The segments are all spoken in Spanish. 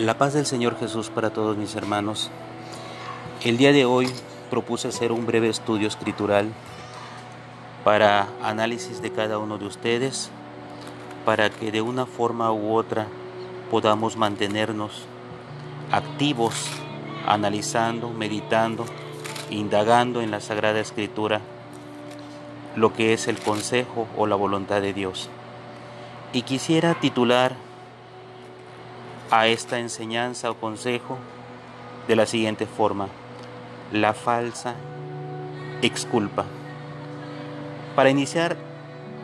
La paz del Señor Jesús para todos mis hermanos. El día de hoy propuse hacer un breve estudio escritural para análisis de cada uno de ustedes, para que de una forma u otra podamos mantenernos activos, analizando, meditando, indagando en la Sagrada Escritura lo que es el consejo o la voluntad de Dios. Y quisiera titular a esta enseñanza o consejo de la siguiente forma, la falsa exculpa. Para iniciar,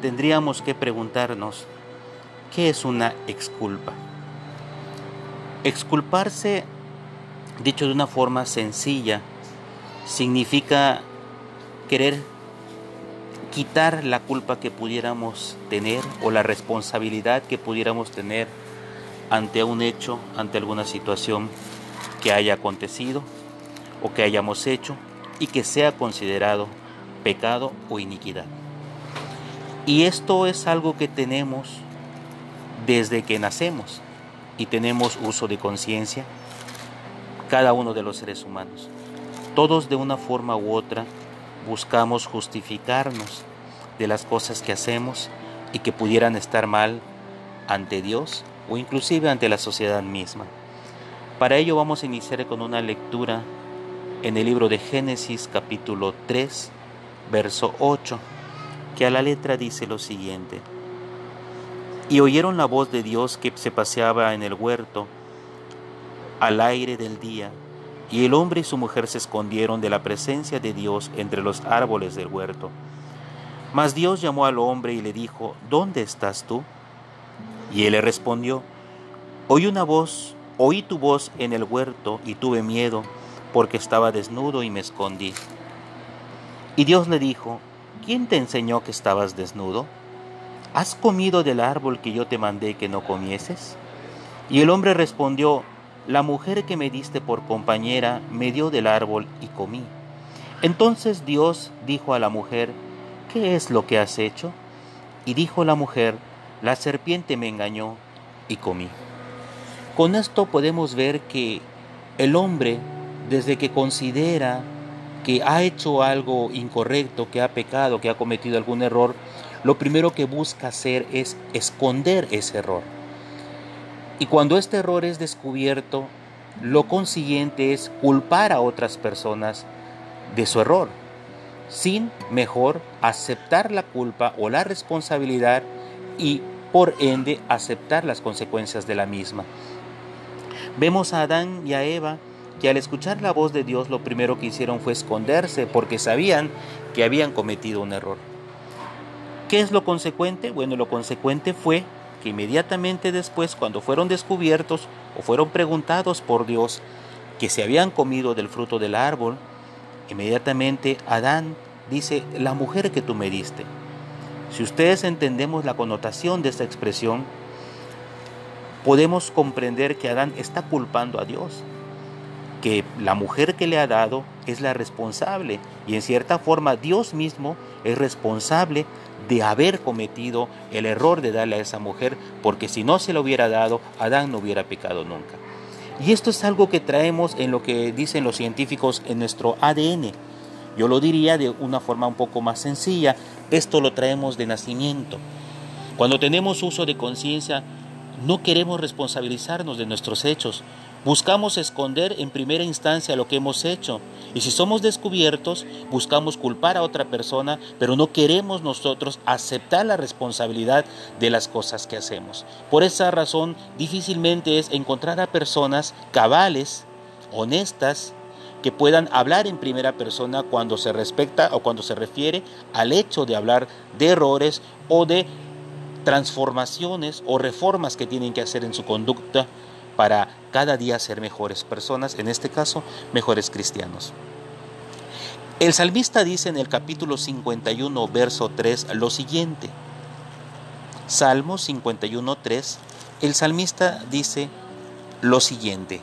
tendríamos que preguntarnos, ¿qué es una exculpa? Exculparse, dicho de una forma sencilla, significa querer quitar la culpa que pudiéramos tener o la responsabilidad que pudiéramos tener ante un hecho, ante alguna situación que haya acontecido o que hayamos hecho y que sea considerado pecado o iniquidad. Y esto es algo que tenemos desde que nacemos y tenemos uso de conciencia cada uno de los seres humanos. Todos de una forma u otra buscamos justificarnos de las cosas que hacemos y que pudieran estar mal ante Dios o inclusive ante la sociedad misma. Para ello vamos a iniciar con una lectura en el libro de Génesis capítulo 3, verso 8, que a la letra dice lo siguiente. Y oyeron la voz de Dios que se paseaba en el huerto al aire del día, y el hombre y su mujer se escondieron de la presencia de Dios entre los árboles del huerto. Mas Dios llamó al hombre y le dijo, ¿dónde estás tú? Y él le respondió, oí una voz, oí tu voz en el huerto y tuve miedo porque estaba desnudo y me escondí. Y Dios le dijo, ¿quién te enseñó que estabas desnudo? ¿Has comido del árbol que yo te mandé que no comieses? Y el hombre respondió, la mujer que me diste por compañera me dio del árbol y comí. Entonces Dios dijo a la mujer, ¿qué es lo que has hecho? Y dijo la mujer, la serpiente me engañó y comí. Con esto podemos ver que el hombre, desde que considera que ha hecho algo incorrecto, que ha pecado, que ha cometido algún error, lo primero que busca hacer es esconder ese error. Y cuando este error es descubierto, lo consiguiente es culpar a otras personas de su error, sin mejor aceptar la culpa o la responsabilidad y por ende aceptar las consecuencias de la misma. Vemos a Adán y a Eva que al escuchar la voz de Dios lo primero que hicieron fue esconderse porque sabían que habían cometido un error. ¿Qué es lo consecuente? Bueno, lo consecuente fue que inmediatamente después, cuando fueron descubiertos o fueron preguntados por Dios que se habían comido del fruto del árbol, inmediatamente Adán dice, la mujer que tú me diste. Si ustedes entendemos la connotación de esta expresión, podemos comprender que Adán está culpando a Dios, que la mujer que le ha dado es la responsable y en cierta forma Dios mismo es responsable de haber cometido el error de darle a esa mujer, porque si no se lo hubiera dado, Adán no hubiera pecado nunca. Y esto es algo que traemos en lo que dicen los científicos en nuestro ADN. Yo lo diría de una forma un poco más sencilla, esto lo traemos de nacimiento. Cuando tenemos uso de conciencia, no queremos responsabilizarnos de nuestros hechos. Buscamos esconder en primera instancia lo que hemos hecho. Y si somos descubiertos, buscamos culpar a otra persona, pero no queremos nosotros aceptar la responsabilidad de las cosas que hacemos. Por esa razón, difícilmente es encontrar a personas cabales, honestas, que puedan hablar en primera persona cuando se respecta o cuando se refiere al hecho de hablar de errores o de transformaciones o reformas que tienen que hacer en su conducta para cada día ser mejores personas, en este caso, mejores cristianos. El salmista dice en el capítulo 51, verso 3, lo siguiente. Salmo 51, 3, el salmista dice lo siguiente.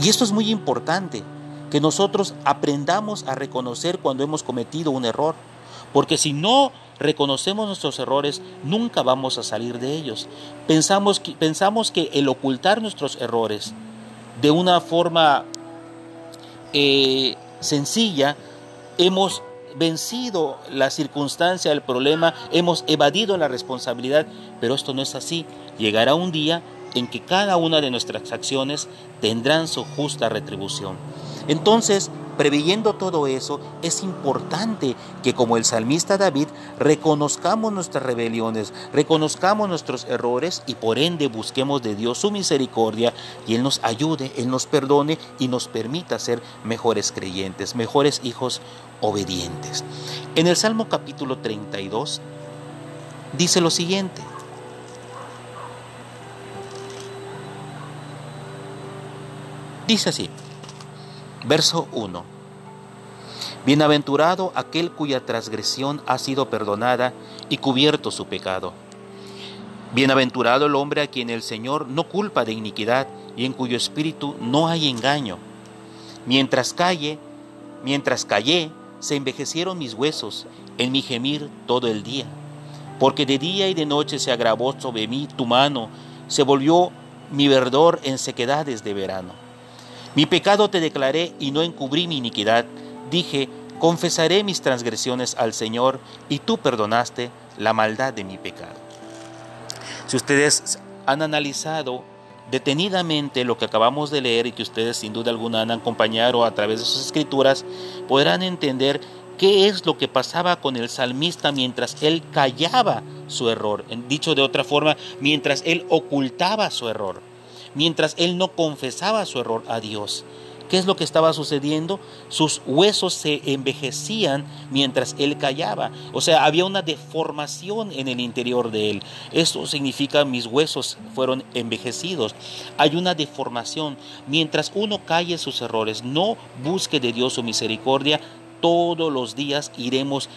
Y esto es muy importante, que nosotros aprendamos a reconocer cuando hemos cometido un error. Porque si no reconocemos nuestros errores, nunca vamos a salir de ellos. Pensamos que, pensamos que el ocultar nuestros errores de una forma eh, sencilla, hemos vencido la circunstancia, el problema, hemos evadido la responsabilidad, pero esto no es así. Llegará un día en que cada una de nuestras acciones tendrán su justa retribución. Entonces, Preveyendo todo eso, es importante que como el salmista David reconozcamos nuestras rebeliones, reconozcamos nuestros errores y por ende busquemos de Dios su misericordia y Él nos ayude, Él nos perdone y nos permita ser mejores creyentes, mejores hijos obedientes. En el Salmo capítulo 32 dice lo siguiente. Dice así, Verso 1. Bienaventurado aquel cuya transgresión ha sido perdonada y cubierto su pecado. Bienaventurado el hombre a quien el Señor no culpa de iniquidad y en cuyo espíritu no hay engaño. Mientras calle, mientras callé, se envejecieron mis huesos en mi gemir todo el día. Porque de día y de noche se agravó sobre mí tu mano, se volvió mi verdor en sequedades de verano. Mi pecado te declaré y no encubrí mi iniquidad. Dije, confesaré mis transgresiones al Señor y tú perdonaste la maldad de mi pecado. Si ustedes han analizado detenidamente lo que acabamos de leer y que ustedes sin duda alguna han acompañado a través de sus escrituras, podrán entender qué es lo que pasaba con el salmista mientras él callaba su error. Dicho de otra forma, mientras él ocultaba su error mientras él no confesaba su error a Dios. ¿Qué es lo que estaba sucediendo? Sus huesos se envejecían mientras él callaba. O sea, había una deformación en el interior de él. Eso significa mis huesos fueron envejecidos. Hay una deformación. Mientras uno calle sus errores, no busque de Dios su misericordia, todos los días iremos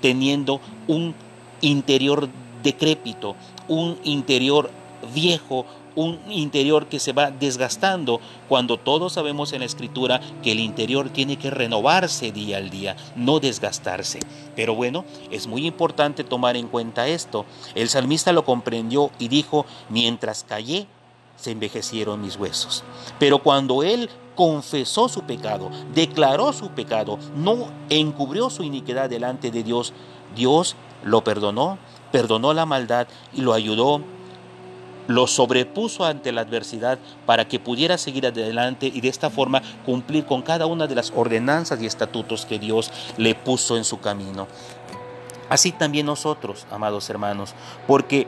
teniendo un interior decrépito, un interior viejo, un interior que se va desgastando cuando todos sabemos en la escritura que el interior tiene que renovarse día al día, no desgastarse. Pero bueno, es muy importante tomar en cuenta esto. El salmista lo comprendió y dijo, mientras callé, se envejecieron mis huesos. Pero cuando él confesó su pecado, declaró su pecado, no encubrió su iniquidad delante de Dios, Dios lo perdonó, perdonó la maldad y lo ayudó lo sobrepuso ante la adversidad para que pudiera seguir adelante y de esta forma cumplir con cada una de las ordenanzas y estatutos que Dios le puso en su camino. Así también nosotros, amados hermanos, porque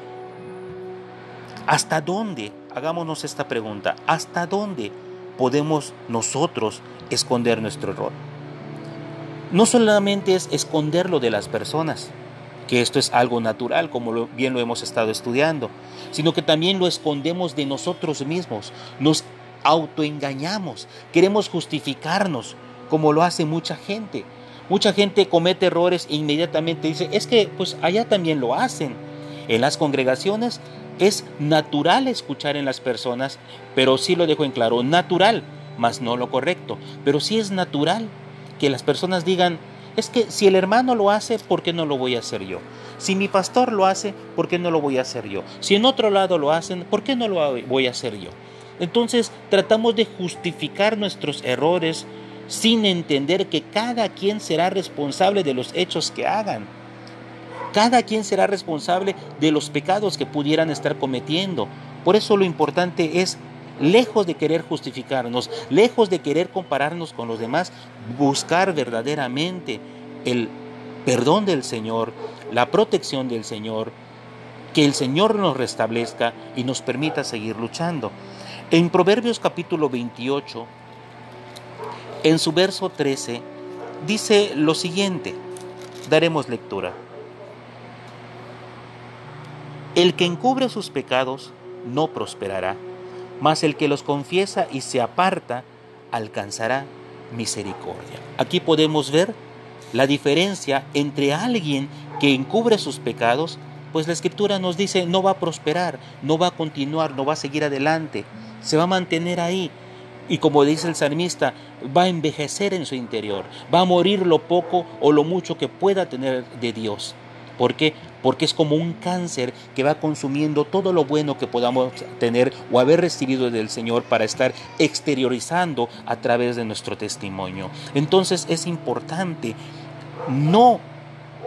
¿hasta dónde, hagámonos esta pregunta, hasta dónde podemos nosotros esconder nuestro error? No solamente es esconderlo de las personas, que esto es algo natural, como bien lo hemos estado estudiando, sino que también lo escondemos de nosotros mismos, nos autoengañamos, queremos justificarnos, como lo hace mucha gente. Mucha gente comete errores e inmediatamente dice, es que pues allá también lo hacen. En las congregaciones es natural escuchar en las personas, pero sí lo dejo en claro, natural, más no lo correcto, pero sí es natural que las personas digan, es que si el hermano lo hace, ¿por qué no lo voy a hacer yo? Si mi pastor lo hace, ¿por qué no lo voy a hacer yo? Si en otro lado lo hacen, ¿por qué no lo voy a hacer yo? Entonces tratamos de justificar nuestros errores sin entender que cada quien será responsable de los hechos que hagan. Cada quien será responsable de los pecados que pudieran estar cometiendo. Por eso lo importante es lejos de querer justificarnos, lejos de querer compararnos con los demás, buscar verdaderamente el perdón del Señor, la protección del Señor, que el Señor nos restablezca y nos permita seguir luchando. En Proverbios capítulo 28, en su verso 13, dice lo siguiente, daremos lectura. El que encubre sus pecados no prosperará, mas el que los confiesa y se aparta alcanzará misericordia. Aquí podemos ver la diferencia entre alguien que encubre sus pecados, pues la escritura nos dice no va a prosperar, no va a continuar, no va a seguir adelante, se va a mantener ahí. Y como dice el salmista, va a envejecer en su interior, va a morir lo poco o lo mucho que pueda tener de Dios. ¿Por qué? Porque es como un cáncer que va consumiendo todo lo bueno que podamos tener o haber recibido del Señor para estar exteriorizando a través de nuestro testimonio. Entonces es importante no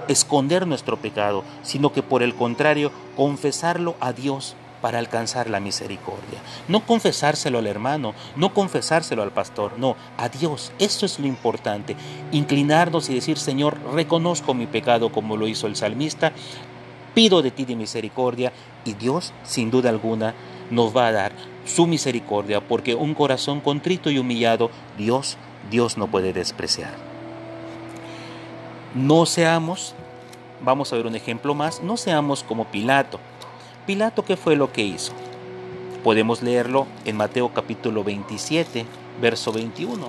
esconder nuestro pecado, sino que por el contrario, confesarlo a Dios para alcanzar la misericordia. No confesárselo al hermano, no confesárselo al pastor, no, a Dios. Eso es lo importante. Inclinarnos y decir, Señor, reconozco mi pecado como lo hizo el salmista, pido de ti de misericordia y Dios, sin duda alguna, nos va a dar su misericordia, porque un corazón contrito y humillado, Dios, Dios no puede despreciar. No seamos, vamos a ver un ejemplo más, no seamos como Pilato. Pilato, ¿qué fue lo que hizo? Podemos leerlo en Mateo capítulo 27, verso 21.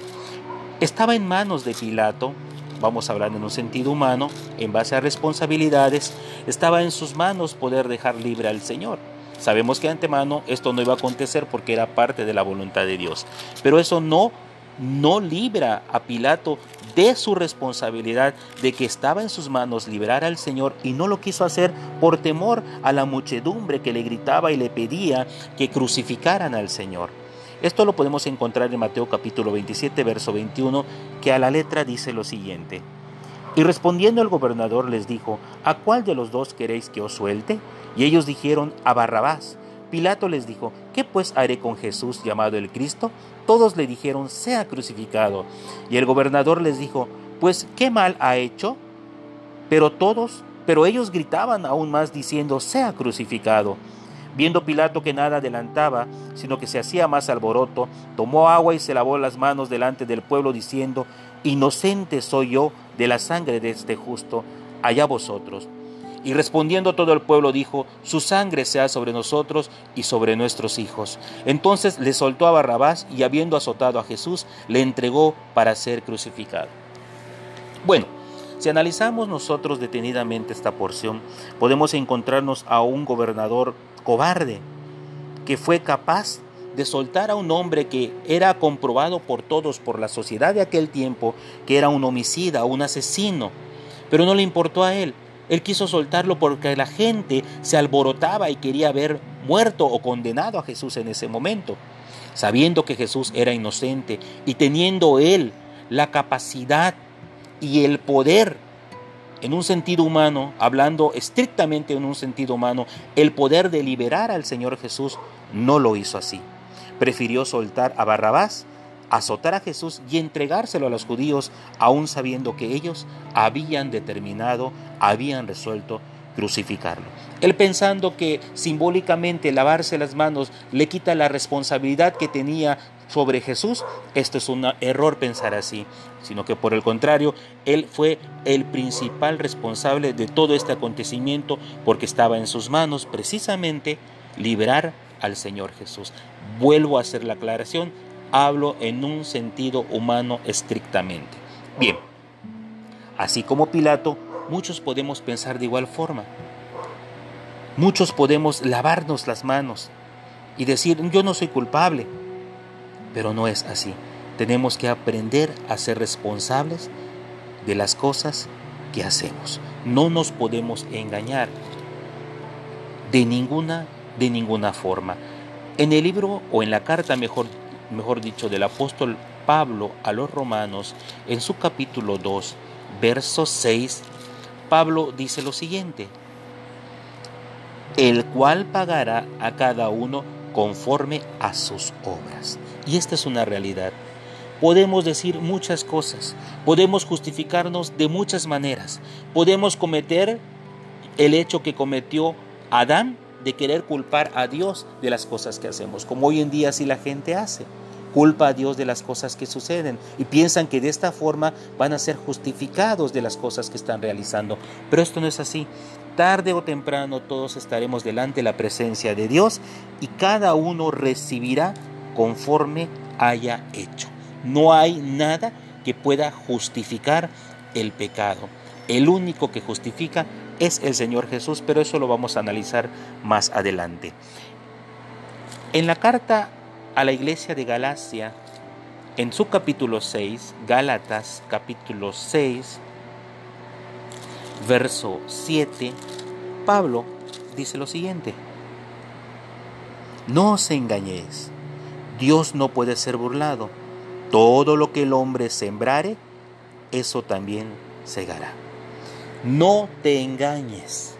Estaba en manos de Pilato, vamos a hablar en un sentido humano, en base a responsabilidades, estaba en sus manos poder dejar libre al Señor. Sabemos que de antemano esto no iba a acontecer porque era parte de la voluntad de Dios. Pero eso no no libra a Pilato de su responsabilidad de que estaba en sus manos liberar al Señor y no lo quiso hacer por temor a la muchedumbre que le gritaba y le pedía que crucificaran al Señor. Esto lo podemos encontrar en Mateo capítulo 27, verso 21, que a la letra dice lo siguiente. Y respondiendo el gobernador les dijo, ¿a cuál de los dos queréis que os suelte? Y ellos dijeron, a Barrabás. Pilato les dijo, ¿qué pues haré con Jesús llamado el Cristo? Todos le dijeron, sea crucificado. Y el gobernador les dijo, pues ¿qué mal ha hecho? Pero todos, pero ellos gritaban aún más diciendo, sea crucificado. Viendo Pilato que nada adelantaba, sino que se hacía más alboroto, tomó agua y se lavó las manos delante del pueblo diciendo, Inocente soy yo de la sangre de este justo, allá vosotros. Y respondiendo todo el pueblo dijo, su sangre sea sobre nosotros y sobre nuestros hijos. Entonces le soltó a Barrabás y habiendo azotado a Jesús, le entregó para ser crucificado. Bueno, si analizamos nosotros detenidamente esta porción, podemos encontrarnos a un gobernador cobarde que fue capaz de soltar a un hombre que era comprobado por todos, por la sociedad de aquel tiempo, que era un homicida, un asesino, pero no le importó a él. Él quiso soltarlo porque la gente se alborotaba y quería ver muerto o condenado a Jesús en ese momento. Sabiendo que Jesús era inocente y teniendo él la capacidad y el poder en un sentido humano, hablando estrictamente en un sentido humano, el poder de liberar al Señor Jesús, no lo hizo así. Prefirió soltar a Barrabás azotar a Jesús y entregárselo a los judíos, aún sabiendo que ellos habían determinado, habían resuelto crucificarlo. Él pensando que simbólicamente lavarse las manos le quita la responsabilidad que tenía sobre Jesús, esto es un error pensar así, sino que por el contrario, Él fue el principal responsable de todo este acontecimiento porque estaba en sus manos precisamente liberar al Señor Jesús. Vuelvo a hacer la aclaración, hablo en un sentido humano estrictamente. Bien, así como Pilato, muchos podemos pensar de igual forma. Muchos podemos lavarnos las manos y decir, yo no soy culpable, pero no es así. Tenemos que aprender a ser responsables de las cosas que hacemos. No nos podemos engañar de ninguna de ninguna forma. En el libro o en la carta, mejor mejor dicho, del apóstol Pablo a los romanos, en su capítulo 2, verso 6, Pablo dice lo siguiente, el cual pagará a cada uno conforme a sus obras. Y esta es una realidad. Podemos decir muchas cosas, podemos justificarnos de muchas maneras, podemos cometer el hecho que cometió Adán de querer culpar a Dios de las cosas que hacemos, como hoy en día sí la gente hace. culpa a Dios de las cosas que suceden y piensan que de esta forma van a ser justificados de las cosas que están realizando. Pero esto no es así. Tarde o temprano todos estaremos delante de la presencia de Dios y cada uno recibirá conforme haya hecho. No hay nada que pueda justificar el pecado. El único que justifica es el Señor Jesús, pero eso lo vamos a analizar más adelante. En la carta a la iglesia de Galacia, en su capítulo 6, Gálatas capítulo 6, verso 7, Pablo dice lo siguiente, no os engañéis, Dios no puede ser burlado, todo lo que el hombre sembrare, eso también segará. No te engañes.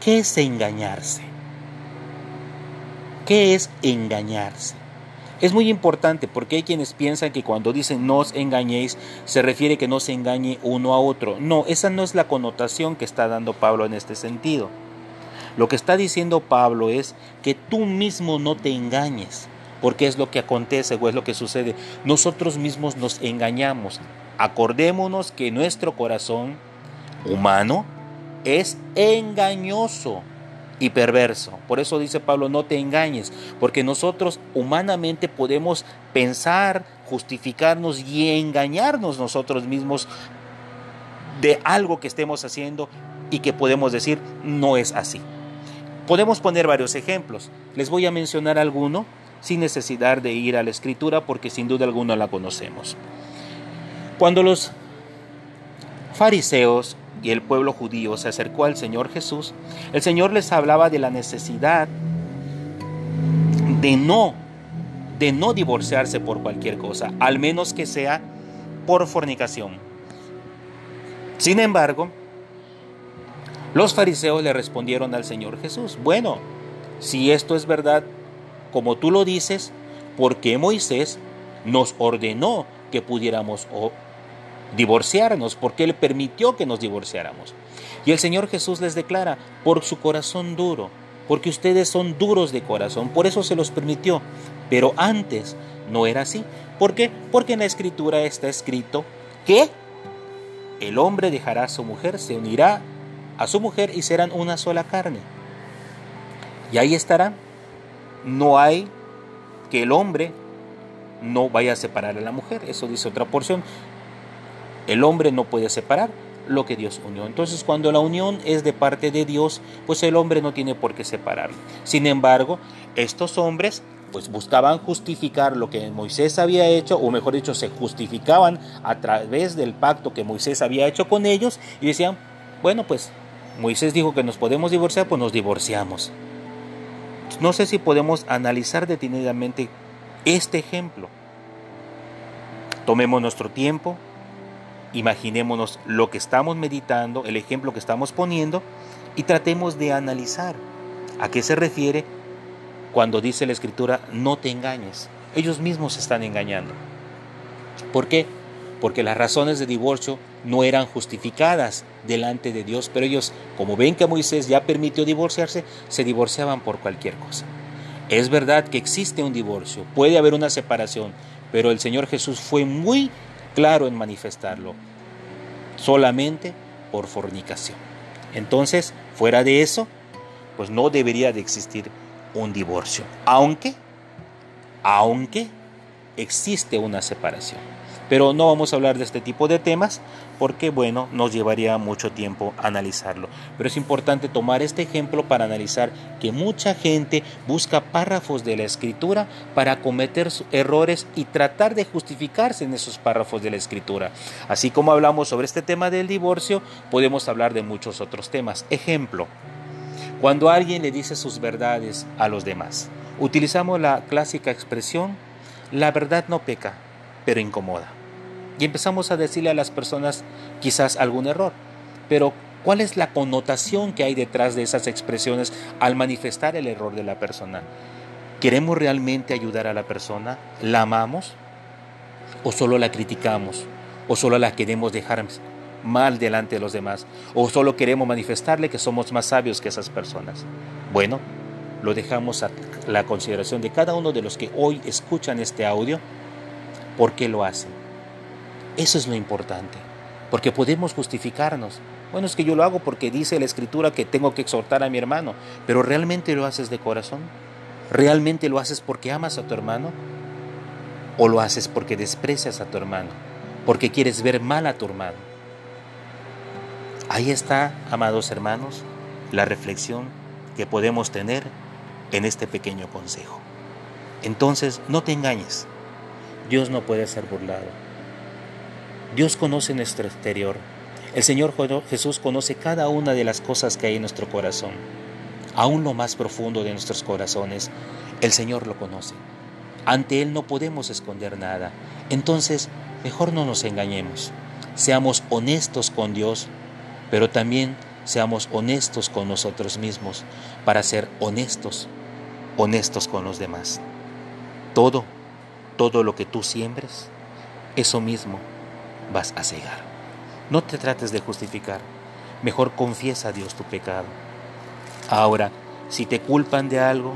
¿Qué es engañarse? ¿Qué es engañarse? Es muy importante porque hay quienes piensan que cuando dicen no os engañéis se refiere que no se engañe uno a otro. No, esa no es la connotación que está dando Pablo en este sentido. Lo que está diciendo Pablo es que tú mismo no te engañes, porque es lo que acontece o es lo que sucede. Nosotros mismos nos engañamos. Acordémonos que nuestro corazón humano es engañoso y perverso. Por eso dice Pablo, no te engañes, porque nosotros humanamente podemos pensar, justificarnos y engañarnos nosotros mismos de algo que estemos haciendo y que podemos decir no es así. Podemos poner varios ejemplos. Les voy a mencionar alguno sin necesidad de ir a la escritura porque sin duda alguna la conocemos. Cuando los fariseos y el pueblo judío se acercó al Señor Jesús, el Señor les hablaba de la necesidad de no de no divorciarse por cualquier cosa, al menos que sea por fornicación. Sin embargo, los fariseos le respondieron al Señor Jesús, bueno, si esto es verdad, como tú lo dices, ¿por qué Moisés nos ordenó que pudiéramos divorciarnos, porque Él permitió que nos divorciáramos. Y el Señor Jesús les declara, por su corazón duro, porque ustedes son duros de corazón, por eso se los permitió. Pero antes no era así. ¿Por qué? Porque en la escritura está escrito que el hombre dejará a su mujer, se unirá a su mujer y serán una sola carne. Y ahí estarán. No hay que el hombre no vaya a separar a la mujer. Eso dice otra porción. El hombre no puede separar lo que Dios unió. Entonces cuando la unión es de parte de Dios, pues el hombre no tiene por qué separarlo. Sin embargo, estos hombres pues buscaban justificar lo que Moisés había hecho, o mejor dicho, se justificaban a través del pacto que Moisés había hecho con ellos y decían, bueno, pues Moisés dijo que nos podemos divorciar, pues nos divorciamos. No sé si podemos analizar detenidamente este ejemplo. Tomemos nuestro tiempo, Imaginémonos lo que estamos meditando, el ejemplo que estamos poniendo y tratemos de analizar a qué se refiere cuando dice la escritura no te engañes. Ellos mismos se están engañando. ¿Por qué? Porque las razones de divorcio no eran justificadas delante de Dios, pero ellos, como ven que Moisés ya permitió divorciarse, se divorciaban por cualquier cosa. Es verdad que existe un divorcio, puede haber una separación, pero el Señor Jesús fue muy claro en manifestarlo, solamente por fornicación. Entonces, fuera de eso, pues no debería de existir un divorcio, aunque, aunque existe una separación. Pero no vamos a hablar de este tipo de temas porque, bueno, nos llevaría mucho tiempo analizarlo. Pero es importante tomar este ejemplo para analizar que mucha gente busca párrafos de la escritura para cometer errores y tratar de justificarse en esos párrafos de la escritura. Así como hablamos sobre este tema del divorcio, podemos hablar de muchos otros temas. Ejemplo, cuando alguien le dice sus verdades a los demás, utilizamos la clásica expresión, la verdad no peca, pero incomoda. Y empezamos a decirle a las personas quizás algún error. Pero ¿cuál es la connotación que hay detrás de esas expresiones al manifestar el error de la persona? ¿Queremos realmente ayudar a la persona? ¿La amamos? ¿O solo la criticamos? ¿O solo la queremos dejar mal delante de los demás? ¿O solo queremos manifestarle que somos más sabios que esas personas? Bueno, lo dejamos a la consideración de cada uno de los que hoy escuchan este audio por qué lo hacen. Eso es lo importante, porque podemos justificarnos. Bueno, es que yo lo hago porque dice la escritura que tengo que exhortar a mi hermano, pero ¿realmente lo haces de corazón? ¿Realmente lo haces porque amas a tu hermano? ¿O lo haces porque desprecias a tu hermano? Porque quieres ver mal a tu hermano. Ahí está, amados hermanos, la reflexión que podemos tener en este pequeño consejo. Entonces, no te engañes. Dios no puede ser burlado. Dios conoce nuestro exterior. El Señor Jesús conoce cada una de las cosas que hay en nuestro corazón. Aún lo más profundo de nuestros corazones, el Señor lo conoce. Ante Él no podemos esconder nada. Entonces, mejor no nos engañemos. Seamos honestos con Dios, pero también seamos honestos con nosotros mismos para ser honestos, honestos con los demás. Todo, todo lo que tú siembres, eso mismo vas a cegar. No te trates de justificar, mejor confiesa a Dios tu pecado. Ahora, si te culpan de algo,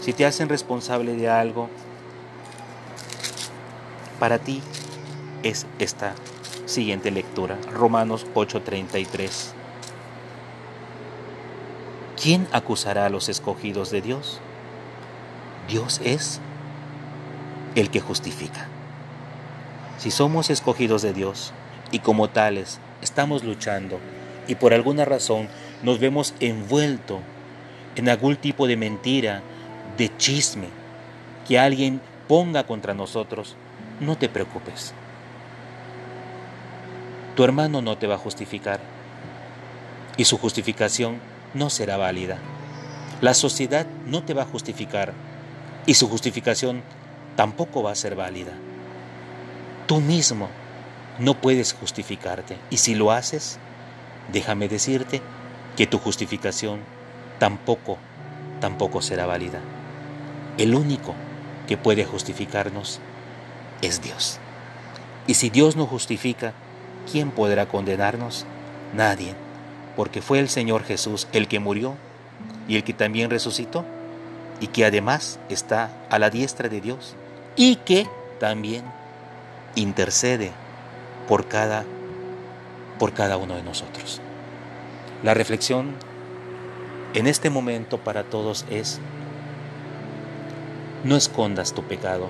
si te hacen responsable de algo, para ti es esta siguiente lectura, Romanos 8:33. ¿Quién acusará a los escogidos de Dios? Dios es el que justifica. Si somos escogidos de Dios y como tales estamos luchando y por alguna razón nos vemos envuelto en algún tipo de mentira, de chisme, que alguien ponga contra nosotros, no te preocupes. Tu hermano no te va a justificar y su justificación no será válida. La sociedad no te va a justificar y su justificación tampoco va a ser válida. Tú mismo no puedes justificarte y si lo haces, déjame decirte que tu justificación tampoco, tampoco será válida. El único que puede justificarnos es Dios. Y si Dios no justifica, ¿quién podrá condenarnos? Nadie, porque fue el Señor Jesús el que murió y el que también resucitó y que además está a la diestra de Dios y que también intercede por cada por cada uno de nosotros. La reflexión en este momento para todos es no escondas tu pecado.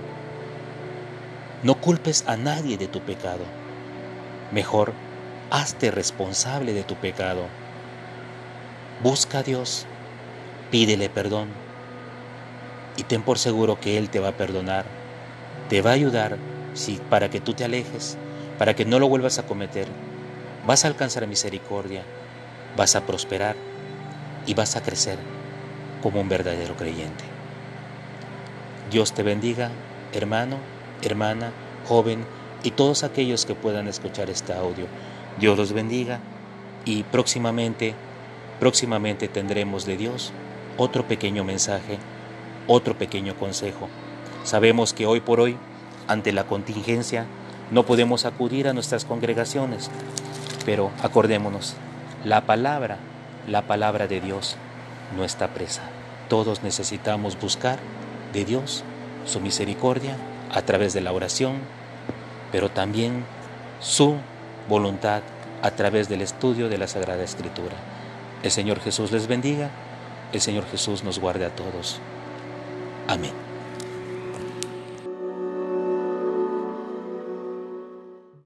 No culpes a nadie de tu pecado. Mejor, hazte responsable de tu pecado. Busca a Dios, pídele perdón y ten por seguro que Él te va a perdonar, te va a ayudar si, para que tú te alejes, para que no lo vuelvas a cometer. Vas a alcanzar misericordia, vas a prosperar y vas a crecer como un verdadero creyente. Dios te bendiga, hermano, hermana, joven y todos aquellos que puedan escuchar este audio. Dios los bendiga y próximamente, próximamente tendremos de Dios otro pequeño mensaje otro pequeño consejo. Sabemos que hoy por hoy, ante la contingencia, no podemos acudir a nuestras congregaciones, pero acordémonos, la palabra, la palabra de Dios no está presa. Todos necesitamos buscar de Dios su misericordia a través de la oración, pero también su voluntad a través del estudio de la Sagrada Escritura. El Señor Jesús les bendiga, el Señor Jesús nos guarde a todos. Amén.